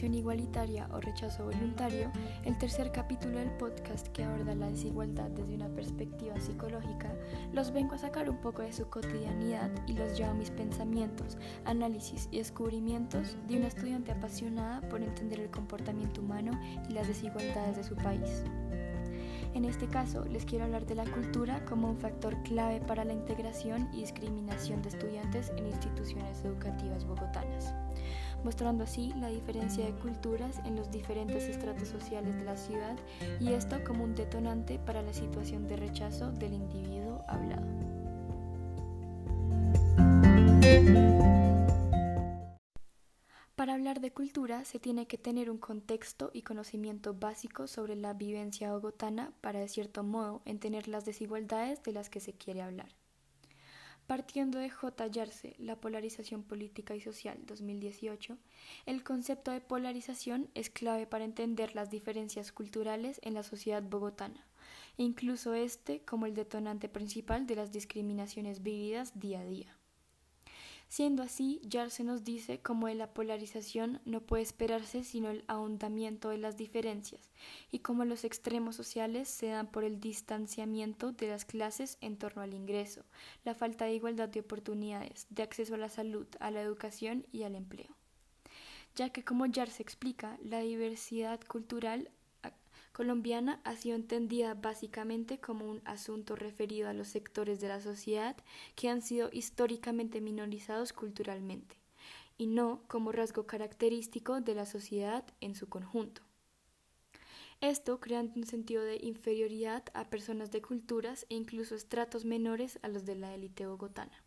Educación Igualitaria o Rechazo Voluntario, el tercer capítulo del podcast que aborda la desigualdad desde una perspectiva psicológica, los vengo a sacar un poco de su cotidianidad y los llevo a mis pensamientos, análisis y descubrimientos de una estudiante apasionada por entender el comportamiento humano y las desigualdades de su país. En este caso, les quiero hablar de la cultura como un factor clave para la integración y discriminación de estudiantes en instituciones educativas bogotanas mostrando así la diferencia de culturas en los diferentes estratos sociales de la ciudad y esto como un detonante para la situación de rechazo del individuo hablado. Para hablar de cultura se tiene que tener un contexto y conocimiento básico sobre la vivencia bogotana para de cierto modo entender las desigualdades de las que se quiere hablar. Partiendo de J. Yarse, La polarización política y social 2018, el concepto de polarización es clave para entender las diferencias culturales en la sociedad bogotana, e incluso este como el detonante principal de las discriminaciones vividas día a día. Siendo así, Yarse nos dice cómo de la polarización no puede esperarse sino el ahondamiento de las diferencias y cómo los extremos sociales se dan por el distanciamiento de las clases en torno al ingreso, la falta de igualdad de oportunidades, de acceso a la salud, a la educación y al empleo. Ya que como Yarse explica, la diversidad cultural colombiana ha sido entendida básicamente como un asunto referido a los sectores de la sociedad que han sido históricamente minorizados culturalmente, y no como rasgo característico de la sociedad en su conjunto. Esto creando un sentido de inferioridad a personas de culturas e incluso estratos menores a los de la élite bogotana.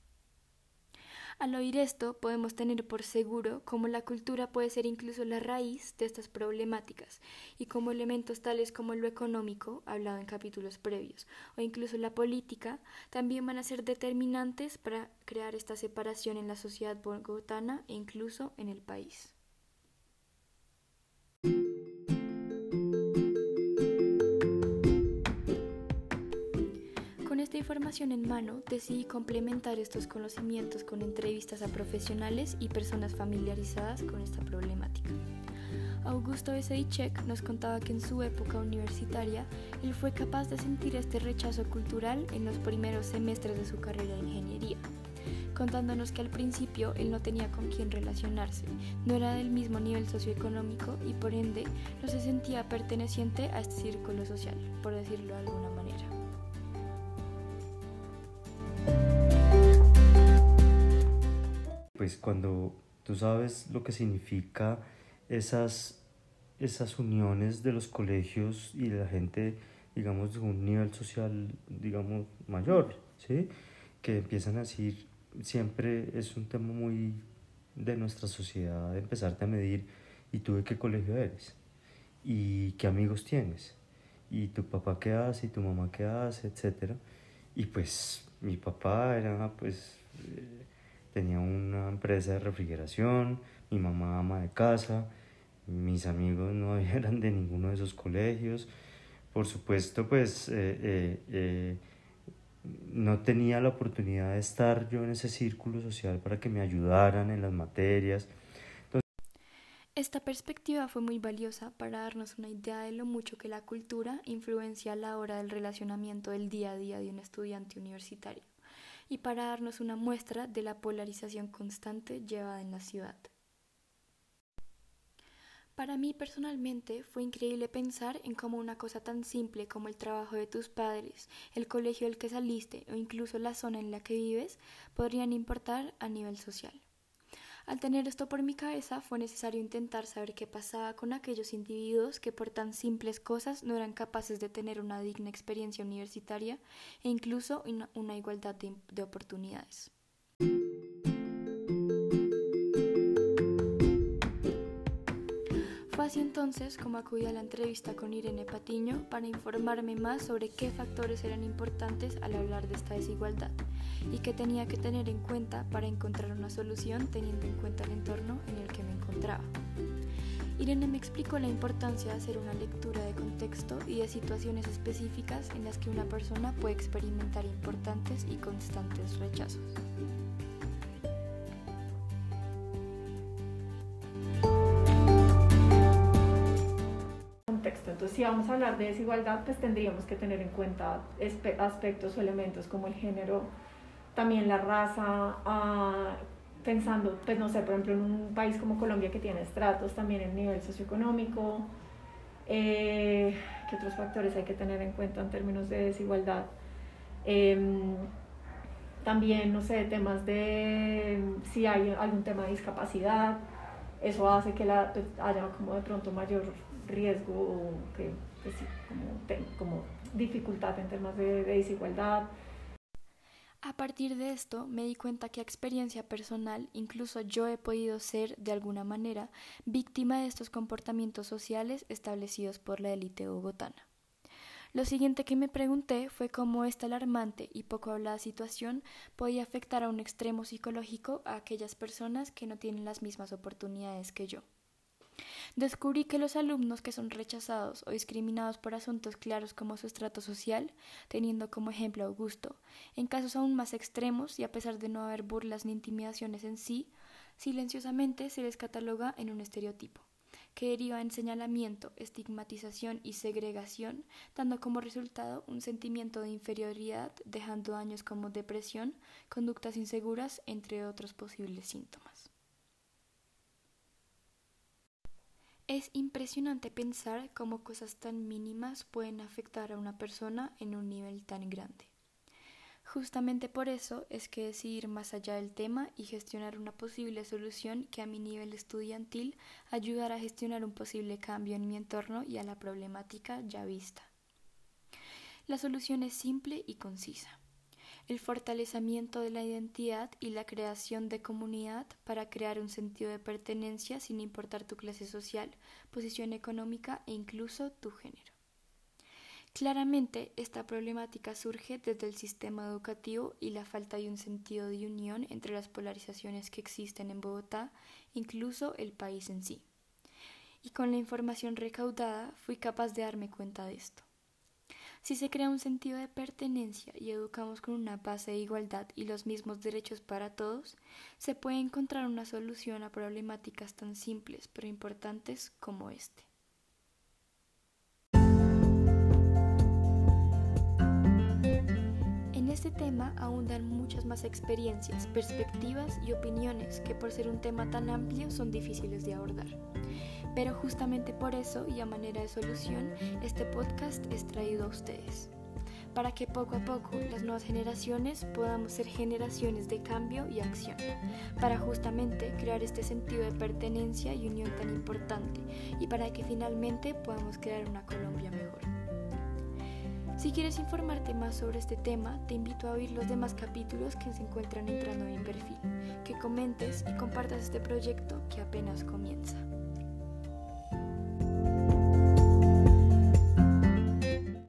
Al oír esto, podemos tener por seguro cómo la cultura puede ser incluso la raíz de estas problemáticas y cómo elementos tales como lo económico, hablado en capítulos previos, o incluso la política, también van a ser determinantes para crear esta separación en la sociedad bogotana e incluso en el país. Información en mano, decidí complementar estos conocimientos con entrevistas a profesionales y personas familiarizadas con esta problemática. Augusto Besedichek nos contaba que en su época universitaria él fue capaz de sentir este rechazo cultural en los primeros semestres de su carrera de ingeniería, contándonos que al principio él no tenía con quién relacionarse, no era del mismo nivel socioeconómico y por ende no se sentía perteneciente a este círculo social, por decirlo de alguna manera. Pues cuando tú sabes lo que significa esas, esas uniones de los colegios y de la gente, digamos, de un nivel social, digamos, mayor, ¿sí? Que empiezan a decir, siempre es un tema muy de nuestra sociedad, de empezarte a medir, ¿y tú de qué colegio eres? ¿Y qué amigos tienes? ¿Y tu papá qué hace? ¿Y tu mamá qué hace? Etcétera. Y pues mi papá era, pues... Eh, tenía una empresa de refrigeración, mi mamá ama de casa, mis amigos no eran de ninguno de esos colegios. Por supuesto, pues eh, eh, eh, no tenía la oportunidad de estar yo en ese círculo social para que me ayudaran en las materias. Esta perspectiva fue muy valiosa para darnos una idea de lo mucho que la cultura influencia a la hora del relacionamiento del día a día de un estudiante universitario y para darnos una muestra de la polarización constante llevada en la ciudad. Para mí personalmente fue increíble pensar en cómo una cosa tan simple como el trabajo de tus padres, el colegio del que saliste o incluso la zona en la que vives podrían importar a nivel social. Al tener esto por mi cabeza fue necesario intentar saber qué pasaba con aquellos individuos que por tan simples cosas no eran capaces de tener una digna experiencia universitaria e incluso una, igualdad de, de oportunidades. Fue así entonces como acudí a la entrevista con Irene Patiño para informarme más sobre qué factores eran importantes al hablar de esta desigualdad y qué tenía que tener en cuenta para encontrar una solución teniendo en cuenta el entorno en el que me encontraba. Irene me explicó la importancia de hacer una lectura de contexto y de situaciones específicas en las que una persona puede experimentar importantes y constantes rechazos. si vamos a hablar de desigualdad, pues tendríamos que tener en cuenta aspectos o elementos como el género, también la raza, ah, pensando, pues no sé, por ejemplo, en un país como Colombia que tiene estratos, también el nivel socioeconómico, eh, ¿qué otros factores hay que tener en cuenta en términos de desigualdad? Em, también, no sé, temas de si hay algún tema de discapacidad, eso hace que la, pues, haya como de pronto mayor riesgo o que, pues como, como, dificultad en temas de, de desigualdad. A partir de esto me di cuenta que a experiencia personal incluso yo he podido ser de alguna manera víctima de estos comportamientos sociales establecidos por la élite bogotana. Lo siguiente que me pregunté fue cómo esta alarmante y poco hablada situación podía afectar a un extremo psicológico a aquellas personas que no tienen las mismas oportunidades que yo. Descubrí que los alumnos que son rechazados o discriminados por asuntos claros como su estrato social, teniendo como ejemplo a Augusto, en casos aún más extremos y a pesar de no haber burlas ni intimidaciones en sí, silenciosamente se les cataloga en un estereotipo que deriva en señalamiento, estigmatización y segregación, dando como resultado un sentimiento de inferioridad, dejando daños como depresión, conductas inseguras, entre otros posibles síntomas. Es impresionante pensar cómo cosas tan mínimas pueden afectar a una persona en un nivel tan grande. Justamente por eso es que decidí ir más allá del tema y gestionar una posible solución que a mi nivel estudiantil ayudara a gestionar un posible cambio en mi entorno y a la problemática ya vista. La solución es simple y concisa. El fortalecimiento de la identidad y la creación de comunidad para crear un sentido de pertenencia sin importar tu clase social, posición económica e incluso tu género. Claramente, esta problemática surge desde el sistema educativo y la falta de un sentido de unión entre las polarizaciones que existen en Bogotá, incluso el país en sí. Y con la información recaudada fui capaz de darme cuenta de esto. Si se crea un sentido de pertenencia y educamos con una base de igualdad y los mismos derechos para todos, se puede encontrar una solución a problemáticas tan simples pero importantes como este. este tema ahondan muchas más experiencias, perspectivas y opiniones que por ser un tema tan amplio son difíciles de abordar. Pero justamente por eso y a manera de solución, este podcast es traído a ustedes, para que poco a poco las nuevas generaciones podamos ser generaciones de cambio y acción, para justamente crear este sentido de pertenencia y unión tan importante y para que finalmente podamos crear una Colombia mejor. Si quieres informarte más sobre este tema, te invito a oír los demás capítulos que se encuentran entrando en mi perfil, que comentes y compartas este proyecto que apenas comienza.